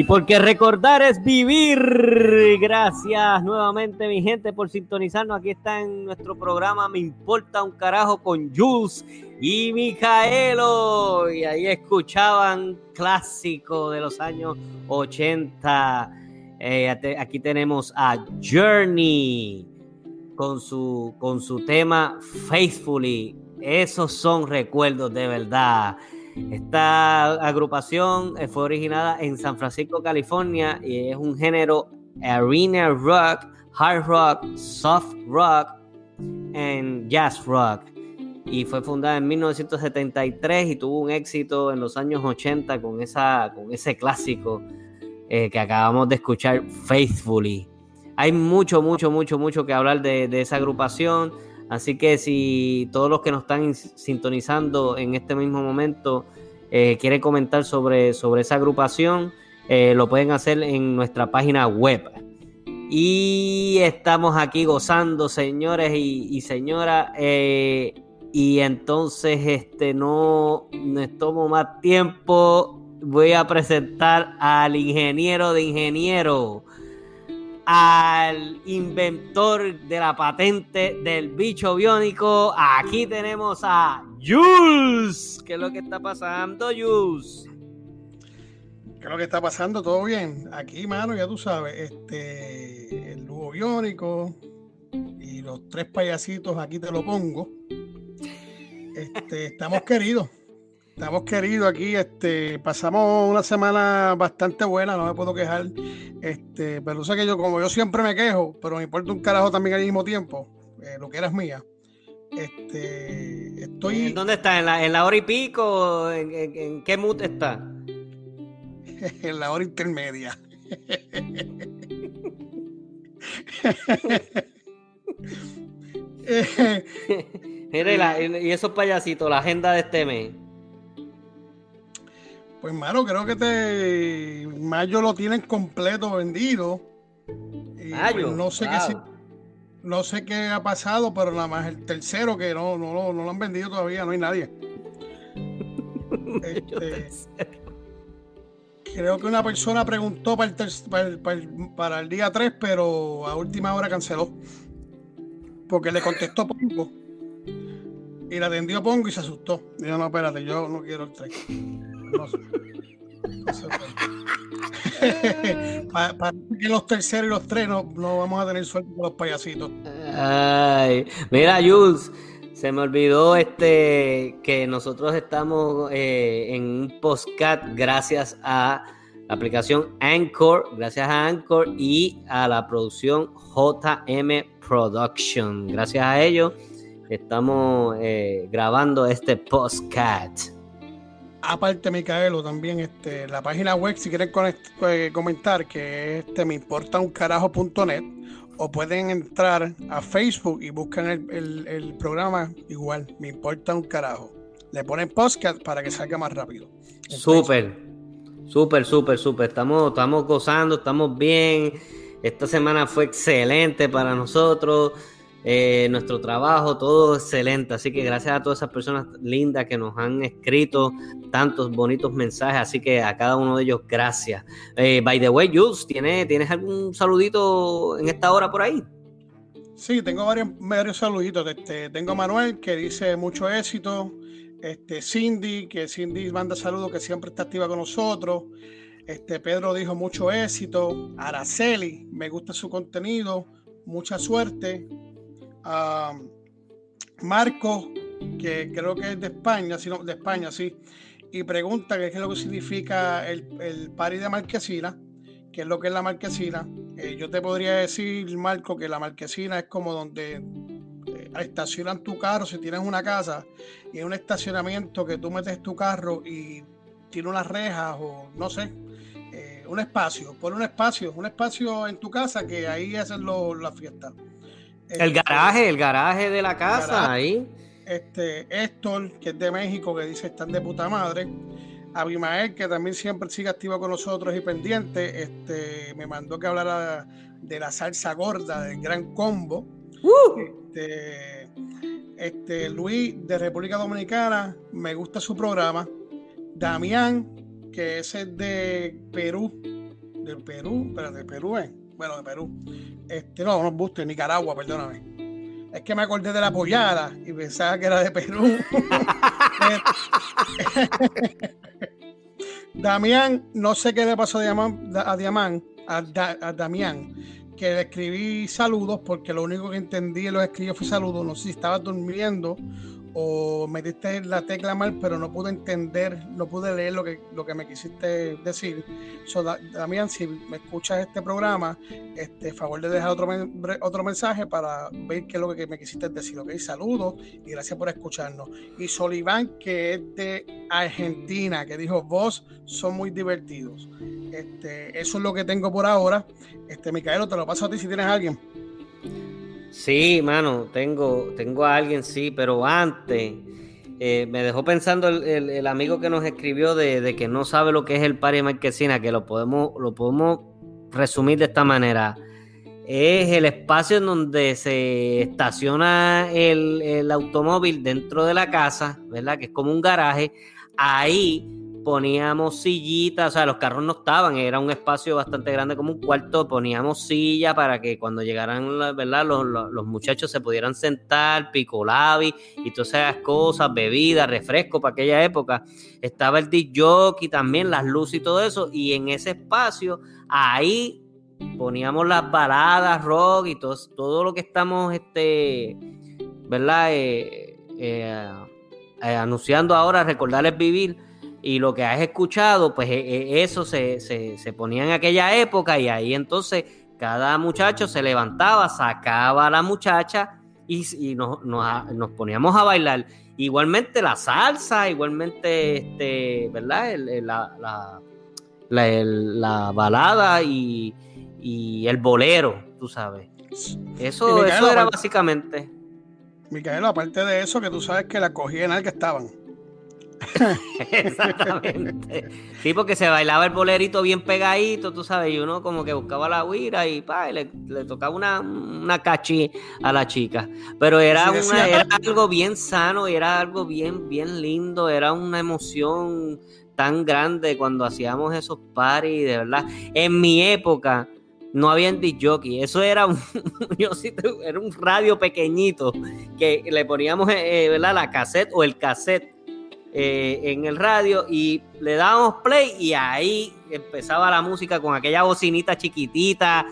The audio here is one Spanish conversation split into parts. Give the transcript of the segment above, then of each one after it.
Y porque recordar es vivir. Gracias nuevamente, mi gente, por sintonizarnos. Aquí está en nuestro programa Me Importa un Carajo con Jules y Micaelo. Y ahí escuchaban clásico de los años 80. Eh, aquí tenemos a Journey con su, con su tema Faithfully. Esos son recuerdos de verdad. Esta agrupación eh, fue originada en San Francisco, California, y es un género arena rock, hard rock, soft rock y jazz rock. Y fue fundada en 1973 y tuvo un éxito en los años 80 con, esa, con ese clásico eh, que acabamos de escuchar, Faithfully. Hay mucho, mucho, mucho, mucho que hablar de, de esa agrupación Así que si todos los que nos están sintonizando en este mismo momento eh, quieren comentar sobre, sobre esa agrupación, eh, lo pueden hacer en nuestra página web. Y estamos aquí gozando, señores y, señoras. Eh, y entonces, este no me tomo más tiempo. Voy a presentar al ingeniero de ingeniero al inventor de la patente del bicho biónico. Aquí tenemos a Jules. ¿Qué es lo que está pasando, Jules? ¿Qué es lo que está pasando? ¿Todo bien? Aquí, mano, ya tú sabes, este, el dúo biónico y los tres payasitos, aquí te lo pongo. Este, estamos queridos. Estamos queridos aquí, este, pasamos una semana bastante buena, no me puedo quejar. Este, pero sé que yo, como yo siempre me quejo, pero me importa un carajo también al mismo tiempo, eh, lo que eras mía. Este, estoy. ¿Dónde está? ¿En la, en la hora y pico? ¿En, en, qué mood está? en la hora intermedia. y esos payasitos, la agenda de este mes. Pues, mano, creo que te Mayo lo tienen completo vendido. Mayo. no sé qué no sé qué ha pasado, pero nada más el tercero que no, no, lo han vendido todavía, no hay nadie. Este, creo que una persona preguntó para el, para, el, día 3, pero a última hora canceló. Porque le contestó Pongo. Y la atendió Pongo y se asustó. Dijo, no, espérate, yo no quiero el 3. Para, que los terceros y los tres no, vamos a tener suerte con los payasitos. mira, Jules, se me olvidó este que nosotros estamos eh, en un postcat gracias a la aplicación Anchor, gracias a Anchor y a la producción JM Production. Gracias a ellos estamos eh, grabando este postcat. Aparte, Micaelo, también este, la página web, si quieren eh, comentar, que es este, me importa un carajo.net, o pueden entrar a Facebook y buscan el, programa igual, me importa un carajo. Le ponen podcast para que salga más rápido. Súper, súper, súper, súper. Estamos, estamos gozando, estamos bien. Esta semana fue excelente para nosotros. Eh, nuestro trabajo, todo excelente. Así que gracias a todas esas personas lindas que nos han escrito tantos bonitos mensajes. Así que a cada uno de ellos, gracias. Eh, by the way, Jules, ¿tienes, ¿tienes algún saludito en esta hora por ahí? Sí, tengo varios, varios saluditos. Este, tengo a Manuel que dice mucho éxito. Este, Cindy, que Cindy manda saludos, que siempre está activa con nosotros. Este, Pedro dijo mucho éxito. Araceli, me gusta su contenido. Mucha suerte a Marco, que creo que es de España, sino de España, sí, y pregunta qué es lo que significa el, el pari de marquesina, qué es lo que es la marquesina. Eh, yo te podría decir, Marco, que la marquesina es como donde eh, estacionan tu carro si tienes una casa y en un estacionamiento que tú metes tu carro y tiene unas rejas o no sé, eh, un espacio, por un espacio, un espacio en tu casa que ahí hacen la El garaje, el garaje de la casa, ahí. Este, Héctor, que es de México, que dice están de puta madre. Abimael, que también siempre sigue activo con nosotros y pendiente, este, me mandó que hablara de la salsa gorda, del gran combo. ¡Uh! Este, este, Luis, de República Dominicana, me gusta su programa. Damián, que es de Perú, de Perú, espérate, de Perú, ¿eh? Bueno, de Perú. Este, no, no buste, Nicaragua, perdóname. Es que me acordé de la pollada y pensaba que era de Perú. Damián, no sé qué le pasó a Diamán, a, a, Damián, que le escribí saludos porque lo único que entendí en los escribió fue saludos. No sé si estaba durmiendo o metiste la tecla mal, pero no pude entender, no pude leer lo que, lo que me quisiste decir. So, Damián, si me escuchas este programa, este favor de dejar otro, otro mensaje para ver qué es lo que me quisiste decir. Ok, saludos y gracias por escucharnos. Y Soliván, que es de Argentina, que dijo, vos son muy divertidos. Este, eso es lo que tengo por ahora. Este, Micaelo, te lo paso a ti si tienes a alguien. Sí, mano, tengo, tengo a alguien, sí, pero antes eh, me dejó pensando el, amigo que nos escribió de, que no sabe lo que es el Party Marquesina, que lo podemos, lo podemos resumir de esta manera. Es el espacio en donde se estaciona el, el automóvil dentro de la casa, ¿verdad? Que es como un garaje. Ahí poníamos sillitas, o sea, los carros no estaban, era un espacio bastante grande como un cuarto, poníamos silla para que cuando llegaran, ¿verdad? Los, muchachos se pudieran sentar, picolabi y todas esas cosas, bebidas, refresco para aquella época. Estaba el disc jockey también, las luces y todo eso, y en ese espacio, ahí poníamos las baladas, rock y todo, todo lo que estamos, este, ¿verdad? Eh, eh, eh, anunciando ahora, recordarles vivir y lo que has escuchado, pues e, e, eso se, se, ponía en aquella época y ahí entonces cada muchacho se levantaba, sacaba a la muchacha y, nos, nos, poníamos a bailar. Igualmente la salsa, igualmente, este, ¿verdad? la, la, balada y, el bolero, tú sabes. Eso, eso era básicamente. Micaela, aparte de eso, que tú sabes que la cogía en el que estaban. Exactamente. Sí, porque se bailaba el bolerito bien pegadito, tú sabes, y uno como que buscaba la guira y, pa, le, tocaba una, una cachi a la chica. Pero era, era algo bien sano, era algo bien, bien lindo, era una emoción tan grande cuando hacíamos esos paris, de verdad. En mi época no había disc jockey, eso era un, yo sí, era un radio pequeñito que le poníamos eh, eh, ¿verdad? la cassette o el cassette eh, en el radio y le dábamos play y ahí empezaba la música con aquella bocinita chiquitita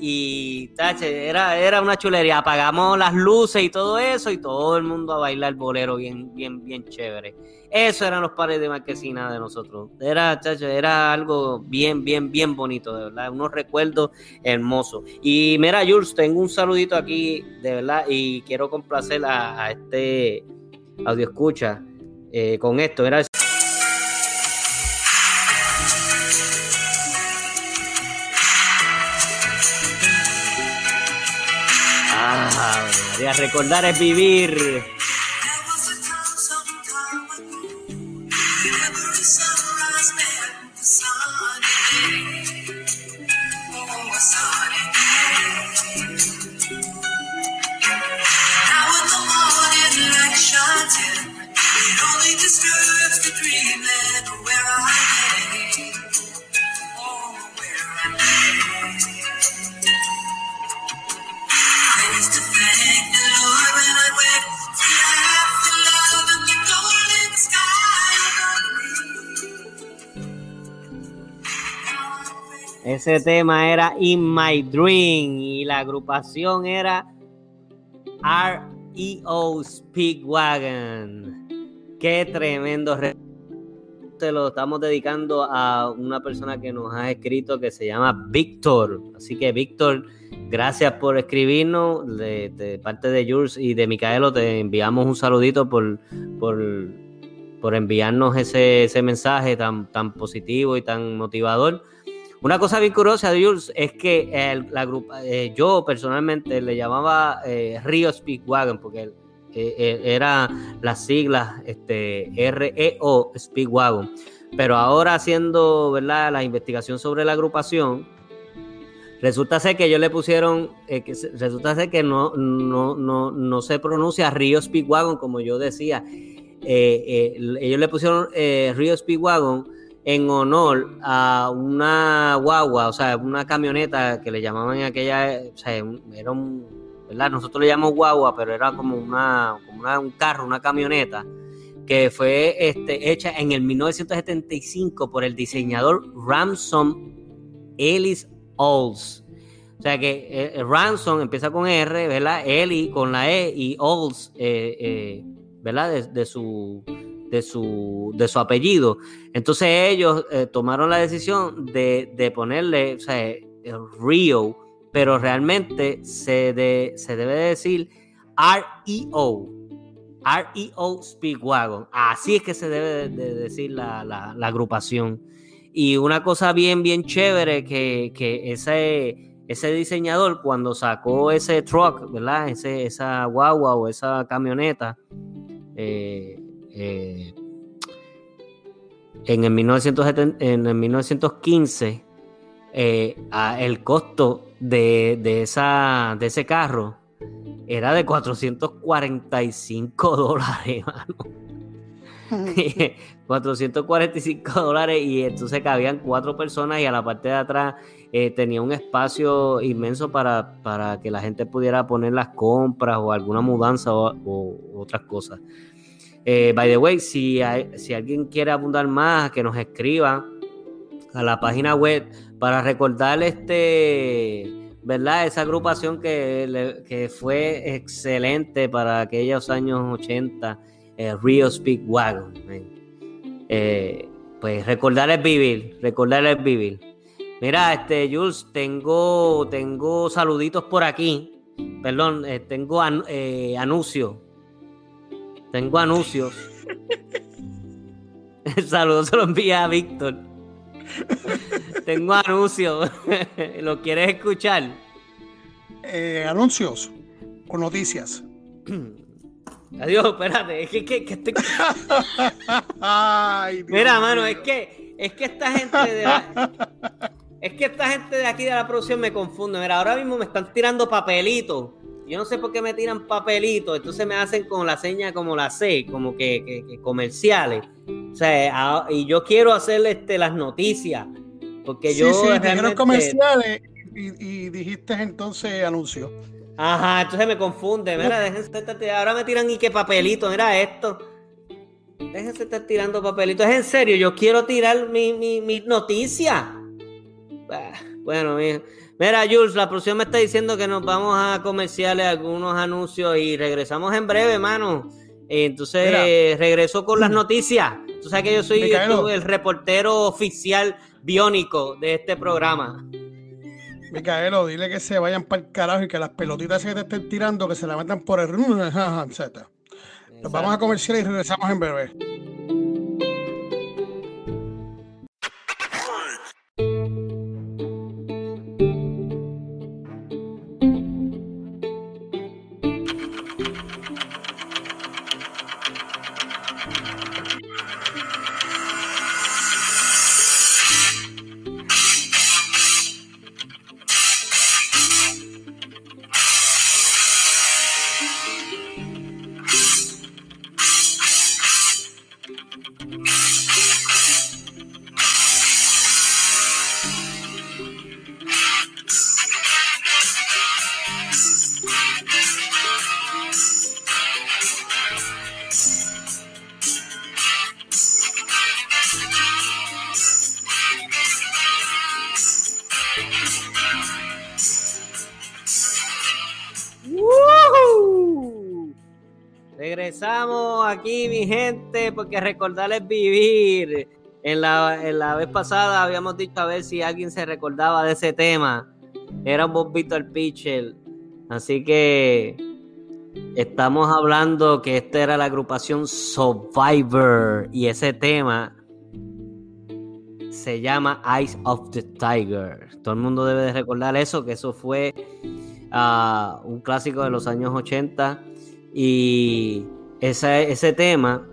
y tache, era, era una chulería. Apagamos las luces y todo eso y todo el mundo a bailar bolero bien, bien, bien chévere. Eso eran los pares de marquesina de nosotros. Era, era algo bien, bien, bien bonito, de verdad. Unos recuerdos hermosos. Y mira, Jules, tengo un saludito aquí, de verdad, y quiero complacer a, a este audio escucha eh, con esto. Era Ah, recordar es vivir. Ese tema era In My Dream y la agrupación era REO Speedwagon. Qué tremendo. Te lo estamos dedicando a una persona que nos ha escrito que se llama Víctor. Así que, Víctor, gracias por escribirnos. De, parte de Jules y de Micaelo, te enviamos un saludito por, por, por enviarnos ese, ese mensaje tan, tan positivo y tan motivador. Una cosa bien curiosa, es que la grupa, eh, yo personalmente le llamaba eh, Río Speedwagon porque eh, era las siglas este, REO Speedwagon. Pero ahora haciendo ¿verdad? la investigación sobre la agrupación, resulta ser que ellos le pusieron, que resulta ser que no, no, no, no se pronuncia Río Speedwagon como yo decía. ellos le pusieron Río Speedwagon en honor a una guagua, o sea, una camioneta que le llamaban en aquella, o sea, era un, ¿verdad? Nosotros le llamamos guagua, pero era como una, como un carro, una camioneta que fue este, hecha en el 1975 por el diseñador Ransom Ellis Olds. O sea que eh, Ransom empieza con R, ¿verdad? Ellis con la E y Olds, eh, eh, ¿verdad? De, su, de, su, de su apellido. Entonces ellos tomaron la decisión de, ponerle, o sea, Rio, pero realmente se, se debe decir R-E-O. REO Speedwagon. Así es que se debe de decir la, agrupación. Y una cosa bien, bien chévere que, ese, ese diseñador cuando sacó ese truck, ¿verdad? Ese, esa guagua o esa camioneta, eh, eh, en, el 1970, en el 1915, eh, el costo de, de, esa, de ese carro era de 445 dólares, mano. 445 dólares y entonces cabían cuatro personas y a la parte de atrás eh, tenía un espacio inmenso para, para, que la gente pudiera poner las compras o alguna mudanza o, otras cosas. Eh, by the way, si, si alguien quiere abundar más, que nos escriba a la página web para recordar este ¿verdad? Esa agrupación que, fue excelente para aquellos años 80, eh, Rio Speak Wagon. Eh, pues recordar es vivir, recordar es vivir. Mira, este, Jules, tengo, tengo saluditos por aquí. Perdón, eh, tengo anuncios. Tengo anuncios. El saludo se lo envía a Víctor. Tengo anuncios. ¿Lo quieres escuchar? Eh, anuncios o noticias. Adiós, espérate. Es que, que, Mira, mano, es que, es que esta gente de es que esta gente de aquí de la producción me confunde. Mira, ahora mismo me están tirando papelitos. Yo no sé por qué me tiran papelitos. Entonces me hacen con la seña como la C, como que, comerciales. O sea, y yo quiero hacerle este, las noticias. Porque yo. Sí, realmente... comerciales y, dijiste entonces anuncio. Ajá, entonces me confunde. Mira, déjense ahora me tiran y qué papelito, mira esto. Déjense estar tirando papelitos. Es en serio, yo quiero tirar mi, mi, noticia. Ah, bueno, mira, Jules, la producción me está diciendo que nos vamos a comerciales algunos anuncios y regresamos en breve, hermano. Entonces regreso con las noticias. Tú sabes que yo soy el reportero oficial biónico de este programa. Micaelo, dile que se vayan para el carajo y que las pelotitas que te estén tirando, que se la metan por el... Nos vamos a comercial y regresamos en breve. Regresamos aquí, mi gente, porque recordarles vivir. En la, en la vez pasada habíamos dicho a ver si alguien se recordaba de ese tema. Era un bombito al pitcher. Así que estamos hablando que esta era la agrupación Survivor y ese tema se llama Eyes of the Tiger. Todo el mundo debe de recordar eso, que eso fue ah, un clásico de los años 80 y ese, ese tema,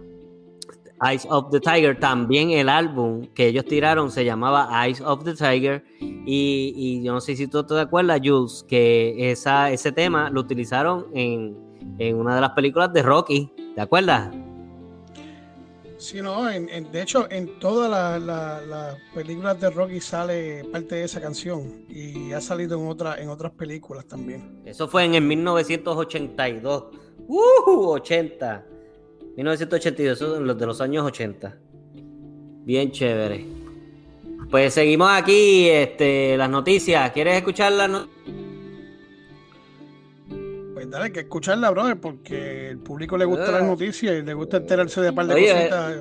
Eyes of the Tiger, también el álbum que ellos tiraron se llamaba Eyes of the Tiger. Y, yo no sé si tú te acuerdas, Jules, que esa, ese tema lo utilizaron en, una de las películas de Rocky. ¿Te acuerdas? Sí, no, en, de hecho, en todas las películas de Rocky sale parte de esa canción y ha salido en, otra, en otras películas también. Eso fue en el 1982. ¡Uh! 80. 1982, eso los de los años 80. Bien chévere. Pues seguimos aquí, este, las noticias. ¿Quieres escuchar las noticias? Pues dale, que escucharla, brother, porque el público le gusta las ah. noticias y le gusta enterarse de par de cositas.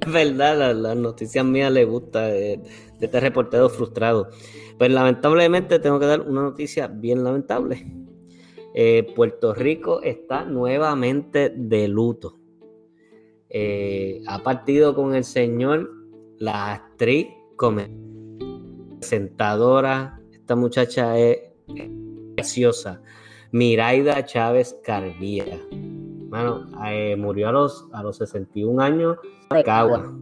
Es verdad, las, noticias mías le gusta de, este reportero frustrado. Pues lamentablemente tengo que dar una noticia bien lamentable. Eh, Puerto Rico está nuevamente de luto. Eh, ha partido con el señor la actriz presentadora. Esta muchacha es preciosa. Miraida Chávez Carbía. Bueno, eh, murió a los, a los 61 años Cagua.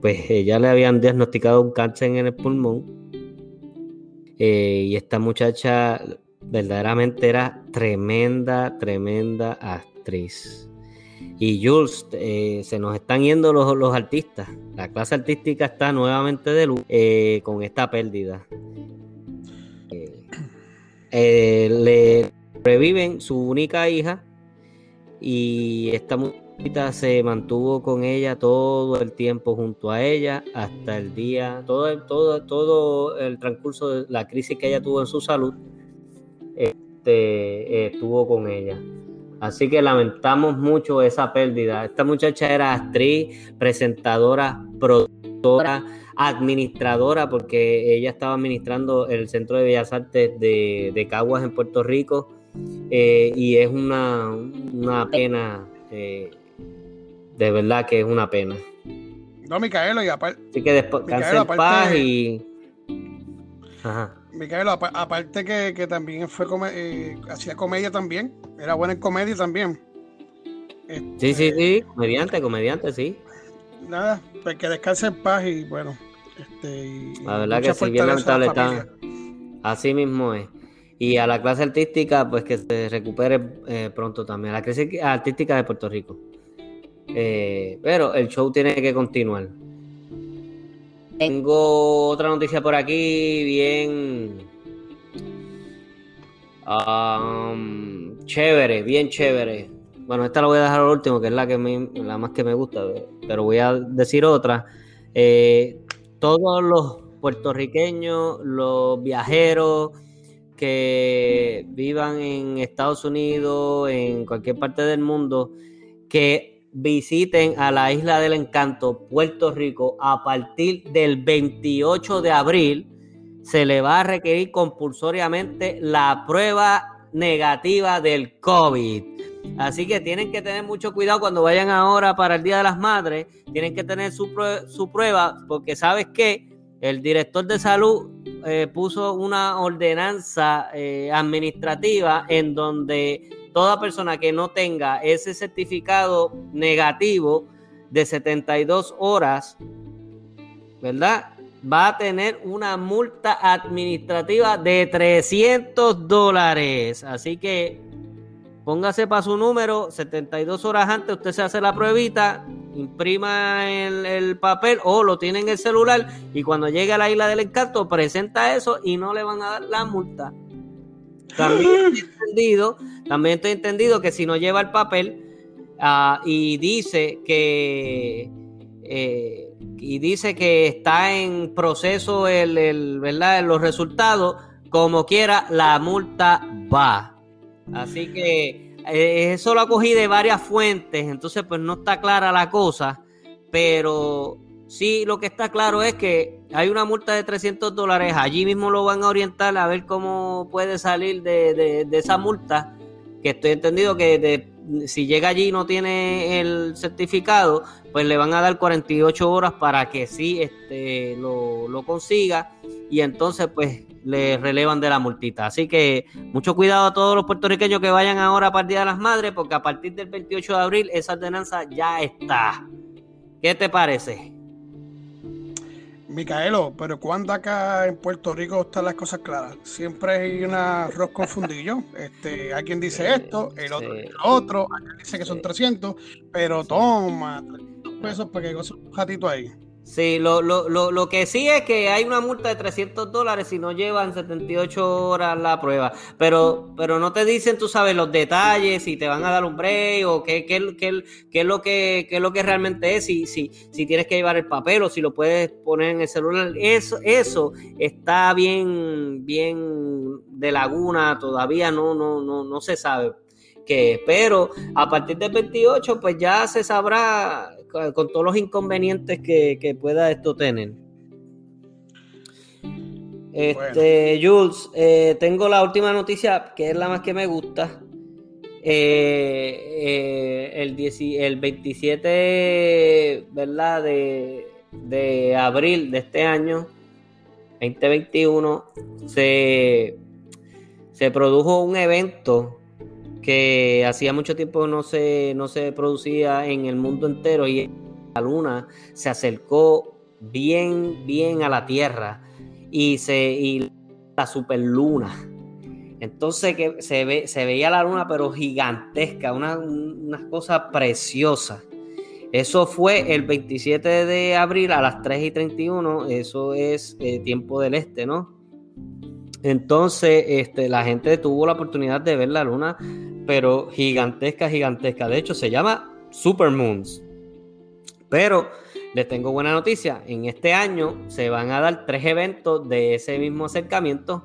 Pues ya le habían diagnosticado un cáncer en el pulmón. Y esta muchacha verdaderamente era tremenda, tremenda actriz. Y Jules, se nos están yendo los, los, artistas. La clase artística está nuevamente de luz con esta pérdida. Eh, le reviven su única hija y esta muchachita se mantuvo con ella todo el tiempo junto a ella hasta el día, todo todo, todo el transcurso de la crisis que ella tuvo en su salud, este, estuvo con ella. Así que lamentamos mucho esa pérdida. Esta muchacha era actriz, presentadora, productora administradora, porque ella estaba administrando el Centro de Bellas Artes de, Caguas en Puerto Rico, eh, y es una, una pena, eh, de verdad que es una pena. No, Micaelo, y aparte. Así que después, paz y. Ajá. Micaelo, aparte que, también fue eh, hacía comedia también, era buena en comedia también. sí, sí, sí, comediante, comediante, sí. Nada, pues que descanse en paz y bueno, este, la verdad que sí, bien lamentable está. Así mismo es. Y a la clase artística, pues que se recupere eh, pronto también. A la clase artística de Puerto Rico. Eh, pero el show tiene que continuar. Tengo otra noticia por aquí, bien. Um, chévere, bien chévere. Bueno, esta la voy a dejar al último, que es la que la más que me gusta, pero voy a decir otra. Eh, todos los puertorriqueños, los viajeros que vivan en Estados Unidos, en cualquier parte del mundo, que visiten a la isla del encanto, Puerto Rico, a partir del 28 de abril, se le va a requerir compulsoriamente la prueba negativa del COVID. Así que tienen que tener mucho cuidado cuando vayan ahora para el Día de las Madres. Tienen que tener su, prueba porque sabes que el director de salud eh, puso una ordenanza eh, administrativa en donde toda persona que no tenga ese certificado negativo de 72 horas, ¿verdad? Va a tener una multa administrativa de 300 dólares. Así que Póngase para su número, 72 horas antes usted se hace la pruebita, imprima el, papel o lo tiene en el celular y cuando llegue a la isla del encanto presenta eso y no le van a dar la multa. También estoy entendido, también estoy entendido que si no lleva el papel ah, y dice que eh, y dice que está en proceso el, el, ¿verdad? los resultados, como quiera, la multa va. Así que eh, eso lo cogí de varias fuentes, entonces pues no está clara la cosa, pero sí lo que está claro es que hay una multa de 300 dólares, allí mismo lo van a orientar a ver cómo puede salir de, esa multa, que estoy entendido que si llega allí y no tiene el certificado, pues le van a dar 48 horas para que sí este, lo, lo consiga y entonces pues le relevan de la multita. Así que mucho cuidado a todos los puertorriqueños que vayan ahora el Día de las Madres, porque a partir del 28 de abril esa ordenanza ya está. ¿Qué te parece? Micaelo, pero ¿cuándo acá en Puerto Rico están las cosas claras? Siempre hay un arroz confundido. Este, hay quien dice esto, el otro, el otro, alguien dice que son 300, pero toma, 300 pesos para que goce un ratito ahí. Sí, lo, lo, lo, lo, que sí es que hay una multa de 300 dólares si no llevan 78 horas la prueba. Pero, pero no te dicen, tú sabes, los detalles, si te van a dar un break o qué, qué, qué, qué es, lo que, qué es lo que realmente es, si, si, si tienes que llevar el papel o si lo puedes poner en el celular. Eso, eso está bien, bien de laguna, todavía no, no, no, no se sabe qué. Pero a partir del 28, pues ya se sabrá con todos los inconvenientes que, pueda esto tener. Este, Jules, eh, tengo la última noticia, que es la más que me gusta. Eh, eh, el, el 27 ¿verdad? De, de abril de este año, 2021, se, se produjo un evento que hacía mucho tiempo no se, no se producía en el mundo entero y la luna se acercó bien, bien a la Tierra y, se, y la superluna. Entonces que se, ve, se veía la luna pero gigantesca, una, cosa preciosa. Eso fue el 27 de abril a las 3 y 31, eso es eh, tiempo del este, ¿no? Entonces, este, la gente tuvo la oportunidad de ver la luna, pero gigantesca, gigantesca. De hecho, se llama Supermoons. Pero les tengo buena noticia. En este año se van a dar tres eventos de ese mismo acercamiento.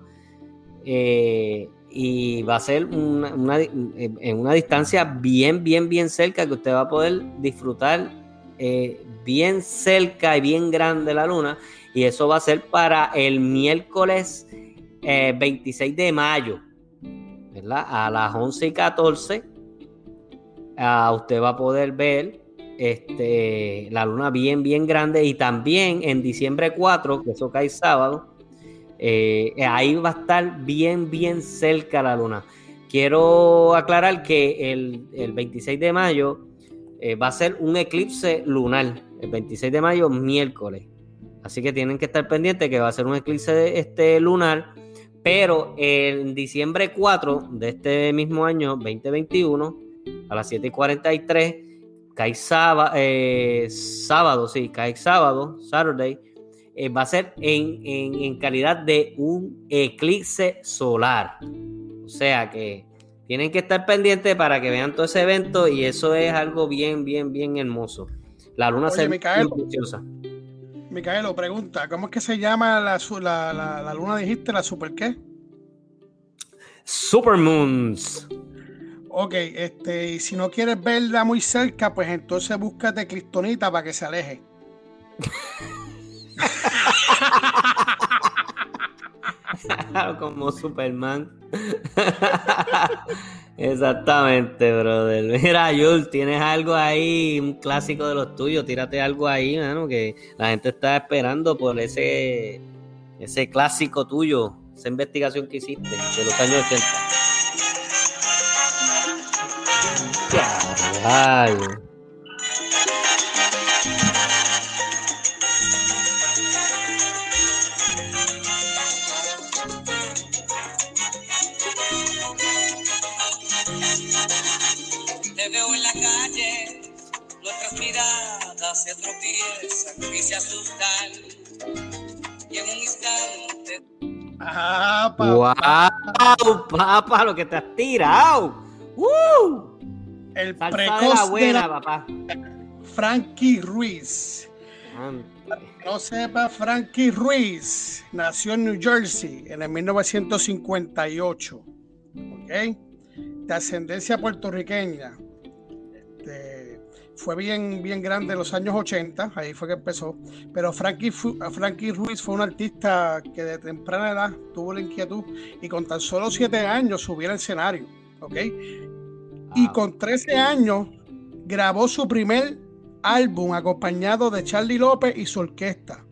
Eh, y va a ser en una distancia bien, bien, bien cerca que usted va a poder disfrutar eh, bien cerca y bien grande la luna. Y eso va a ser para el miércoles 26 eh, de mayo, ¿verdad? A las 11 y 14, ah, usted va a poder ver este, la luna bien, bien grande. Y también en diciembre 4, que eso cae sábado, eh, ahí va a estar bien, bien cerca la luna. Quiero aclarar que el, 26 de mayo eh, va a ser un eclipse lunar. El 26 de mayo, miércoles. Así que tienen que estar pendientes que va a ser un eclipse este, lunar pero en diciembre 4 de este mismo año, 2021, a las 7:43, cae sábado, eh, sábado, sí, cae sábado, Saturday, eh, va a ser en, en, calidad de un eclipse solar. O sea que tienen que estar pendientes para que vean todo ese evento y eso es algo bien, bien, bien hermoso. La luna se ve preciosa. Micaelo, pregunta, ¿cómo es que se llama la, la, la, luna, dijiste, la super qué? Supermoons. Ok, este, y si no quieres verla muy cerca, pues entonces búscate Cristonita para que se aleje. Como Superman. Exactamente, brother. Mira, Yul, tienes algo ahí, un clásico de los tuyos, tírate algo ahí, mano, que la gente está esperando por ese, ese clásico tuyo, esa investigación que hiciste de los años 80. Ay. Se tropiezan y se asustan. Y en un instante. Ah, papá. ¡Wow! Papá, lo que te has tirado. ¡Uh! El precoz de la buena, papá. Frankie Ruiz. No sepa, Frankie Ruiz nació en New Jersey en el 1958. ¿Ok? De ascendencia puertorriqueña. Este, fue bien, bien grande en los años 80, ahí fue que empezó. Pero Frankie, Frankie Ruiz fue un artista que de temprana edad tuvo la inquietud y con tan solo 7 años subió al escenario, ¿ok? Y con 13 años grabó su primer álbum acompañado de Charlie López y su orquesta.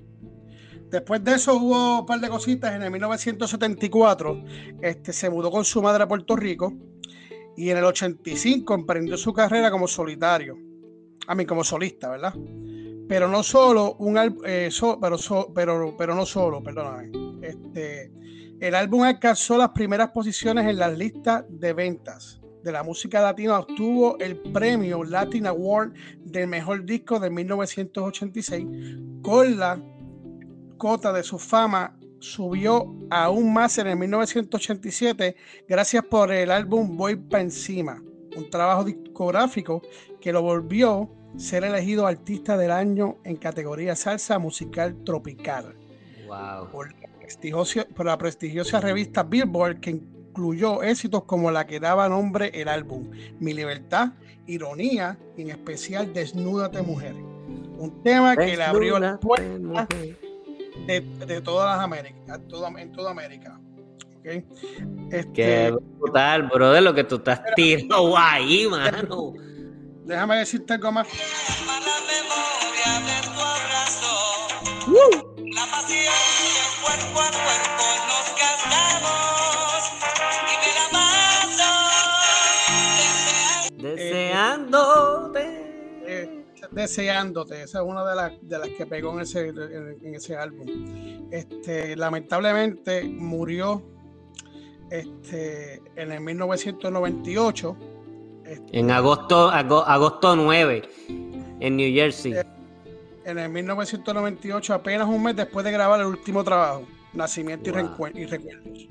Después de eso hubo un par de cositas. En el 1974 este, se mudó con su madre a Puerto Rico y en el 85 emprendió su carrera como solitario a mí como solista, ¿verdad? pero no solo un eh, pero, so- pero, pero no solo, perdóname. Este, el álbum alcanzó las primeras posiciones en las listas de ventas de la música latina. Obtuvo el premio Latin Award del mejor disco de 1986. Con la cota de su fama subió aún más en el 1987 gracias por el álbum Voy pa' encima, un trabajo discográfico que lo volvió ser elegido artista del año en categoría salsa musical tropical Wow. por la prestigiosa, por la prestigiosa revista Billboard que incluyó éxitos como la que daba nombre el álbum Mi Libertad, Ironía y en especial Desnúdate Mujer. Un tema que le abrió las puertas de, de todas las Américas, toda, en toda América. ¿ok? Este, Qué brutal, brother, lo que tú estás tirando ahí, mano. déjame decirte algo más. La pasión cuerpo a cuerpo nos gastamos deseándote. Esa es una de las, de las que pegó en ese, en, en ese álbum. Este, lamentablemente murió este, en el 1998. este, En agosto, ago- agosto 9, en New Jersey. en el 1998, apenas un mes después de grabar el último trabajo, Nacimiento Wow. Y Recuerdos.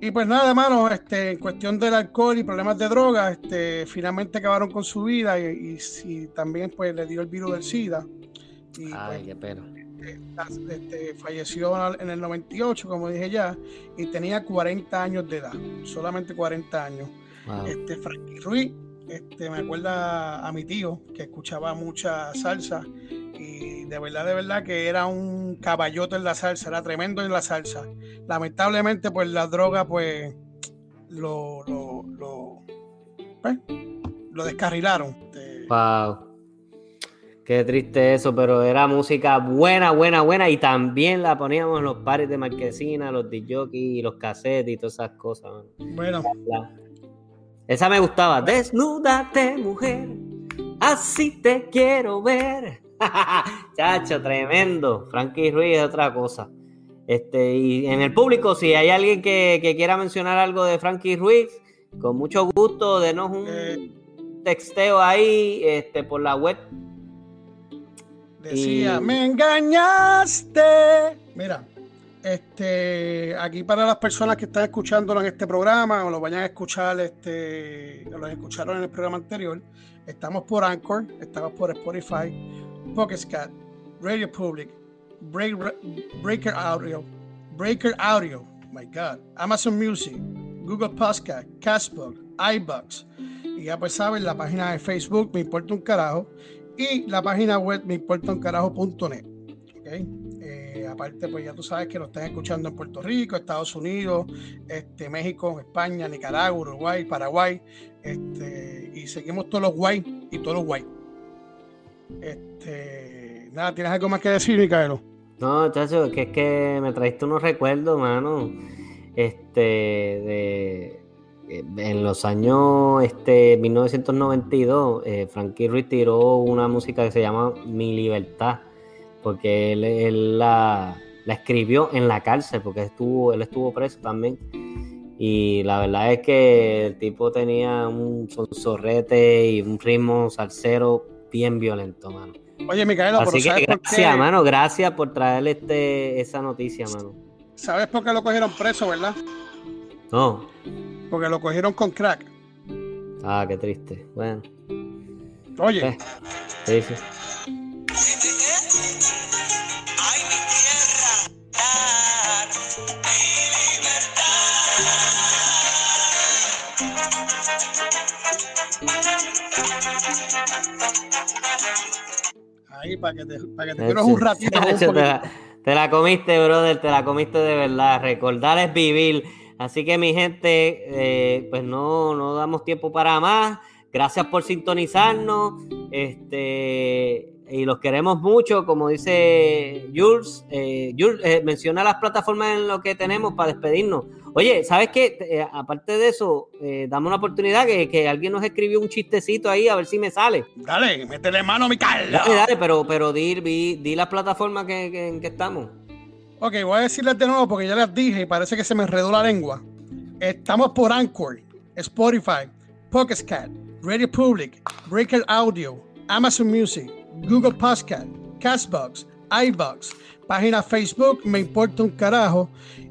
Y pues nada, hermano, este, en cuestión del alcohol y problemas de droga, este, finalmente acabaron con su vida y, y- y también pues le dio el virus del SIDA. Y Ay, pues, qué pena. eh, este, falleció en el 98, como dije ya, y tenía 40 años de edad, solamente 40 años. Wow. Este, Frankie Ruiz, este, me acuerda a mi tío que escuchaba mucha salsa y de verdad, de verdad que era un caballote en la salsa, era tremendo en la salsa. Lamentablemente, pues la droga, pues lo, lo, lo, pues, lo descarrilaron. Este, Wow. Qué triste eso, pero era música buena, buena, buena. Y también la poníamos en los pares de marquesina, los DJ y los cassettes y todas esas cosas. bueno, La- Esa me gustaba. Desnúdate, mujer. Así te quiero ver. Chacho, tremendo. Frankie Ruiz es otra cosa. Este, y en el público, si hay alguien que, que quiera mencionar algo de Frankie Ruiz, con mucho gusto, denos un Eh. texteo ahí este, por la web. Decía, Y- me engañaste. Mira, este, aquí para las personas que están escuchándolo en este programa o lo vayan a escuchar, este, o lo escucharon en el programa anterior, estamos por Anchor, estamos por Spotify, Pocket Radio Public, Break- Breaker Audio, Breaker Audio, my God, Amazon Music, Google Podcast, Castbox, iBox, y ya pues saben, la página de Facebook, me importa un carajo, y la página web me importa un carajo.net. ¿ok? Aparte, pues ya tú sabes que lo están escuchando en Puerto Rico, Estados Unidos, este, México, España, Nicaragua, Uruguay, Paraguay, este, y seguimos todos los guay y todos los guay. Este, nada, ¿tienes algo más que decir, Micaelo? No, chacho, que es que me traiste unos recuerdos, mano. Este, de. eh, En los años este, 1992, eh, Frankie Ruiz tiró una música que se llama Mi Libertad, porque él, él la, la escribió en la cárcel, porque estuvo, él estuvo preso también. Y la verdad es que el tipo tenía un sonsorrete y un ritmo salsero bien violento, mano. Oye, Micaelo, pero Así que ¿sabes por gracias, qué? mano, gracias por traerle este, esa noticia, mano. ¿Sabes por qué lo cogieron preso, verdad? No, Porque lo cogieron con crack. ah, qué triste. Bueno, Oye, Eh. sí, sí. Para que te, para que te un ratito. un te, la, te la comiste, brother, te la comiste de verdad. Recordar es vivir. Así que, mi gente, eh, pues no, no damos tiempo para más. Gracias por sintonizarnos. Este, y los queremos mucho, como dice Jules. eh, Jules, eh, menciona las plataformas en lo que tenemos para despedirnos. Oye, ¿sabes qué? Eh, aparte de eso, eh, dame una oportunidad que, que alguien nos escribió un chistecito ahí a ver si me sale. Dale, métele mano a mi Carla. Dale, dale, pero, pero di, di, di la plataforma que, que- en que estamos. Ok, voy a decirles de nuevo porque ya les dije y parece que se me enredó la lengua. Estamos por Anchor, Spotify, Pocket Cat, Radio Public, Breaker Audio, Amazon Music, Google Podcast, Castbox, iBox, página Facebook Me Importa un Carajo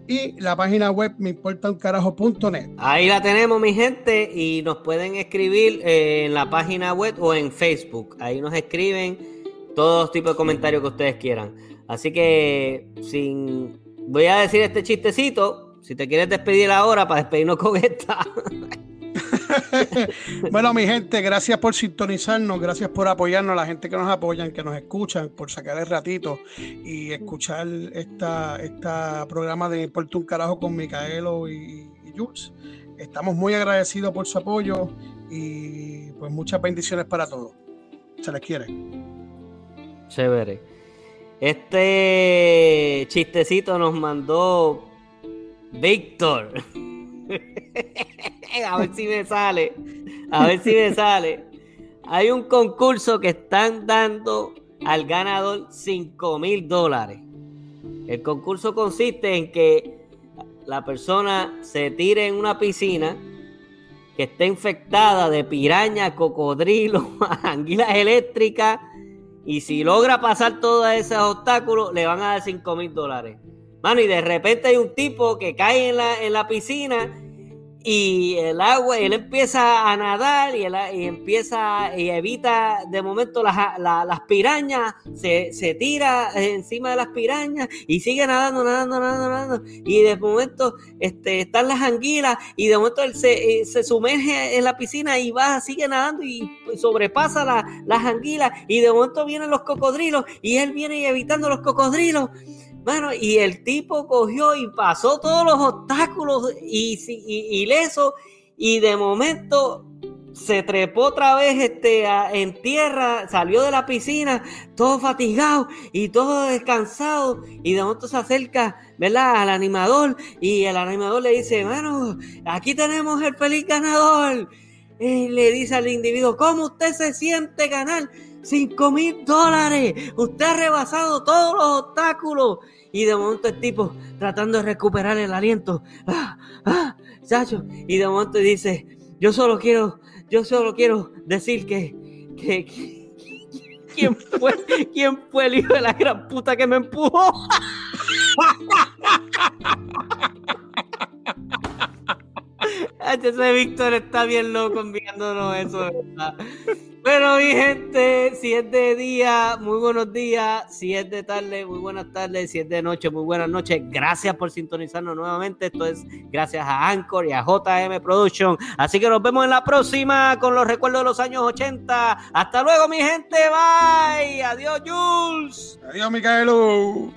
y la página web me importa un carajo.net. Ahí la tenemos, mi gente, y nos pueden escribir eh, en la página web o en Facebook. Ahí nos escriben todos tipos de comentarios que ustedes quieran. Así que, sin. Voy a decir este chistecito. Si te quieres despedir ahora para despedirnos con esta. Bueno, mi gente, gracias por sintonizarnos, gracias por apoyarnos, la gente que nos apoyan, que nos escuchan, por sacar el ratito y escuchar esta, esta programa de Importa un Carajo con Micaelo y, y Jules. Estamos muy agradecidos por su apoyo y pues muchas bendiciones para todos. Se les quiere. Chévere. Este chistecito nos mandó Víctor. A ver si me sale. A ver si me sale. Hay un concurso que están dando al ganador 5 mil dólares. El concurso consiste en que la persona se tire en una piscina que esté infectada de piraña, cocodrilo, anguilas eléctricas. Y si logra pasar todos esos obstáculos, le van a dar 5 mil dólares. Mano, y de repente hay un tipo que cae en la, en la piscina y el agua, él empieza a nadar y, él, y empieza y evita de momento las, la- las pirañas, se, se tira encima de las pirañas y sigue nadando, nadando, nadando, nadando. Y de momento este, están las anguilas y de momento él se, eh, se sumerge en la piscina y va, sigue nadando y sobrepasa la- las anguilas y de momento vienen los cocodrilos y él viene evitando los cocodrilos. Mano, y el tipo cogió y pasó todos los obstáculos y, y, y de momento se trepó otra vez este, en tierra, salió de la piscina, todo fatigado y todo descansado y de momento se acerca, ¿verdad? Al animador y el animador le dice, mano, aquí tenemos el feliz ganador. Y le dice al individuo, ¿cómo usted se siente ganar 5 mil dólares? Usted ha rebasado todos los obstáculos. Y de momento el tipo tratando de recuperar el aliento. Ah, ah. Y de momento dice, yo solo quiero, yo solo quiero decir que, que, que- ¿quién fue, quién fue el hijo de la gran puta que me empujó? Ay, Ese Víctor está bien loco enviándonos eso, verdad. Bueno, mi gente, si es de día, muy buenos días. Si es de tarde, muy buenas tardes. Si es de noche, muy buenas noches. Gracias por sintonizarnos nuevamente. Esto es gracias a Anchor y a JM Production. Así que nos vemos en la próxima con los recuerdos de los años 80. Hasta luego, mi gente. Bye. Adiós, Jules. Adiós, Micaelo.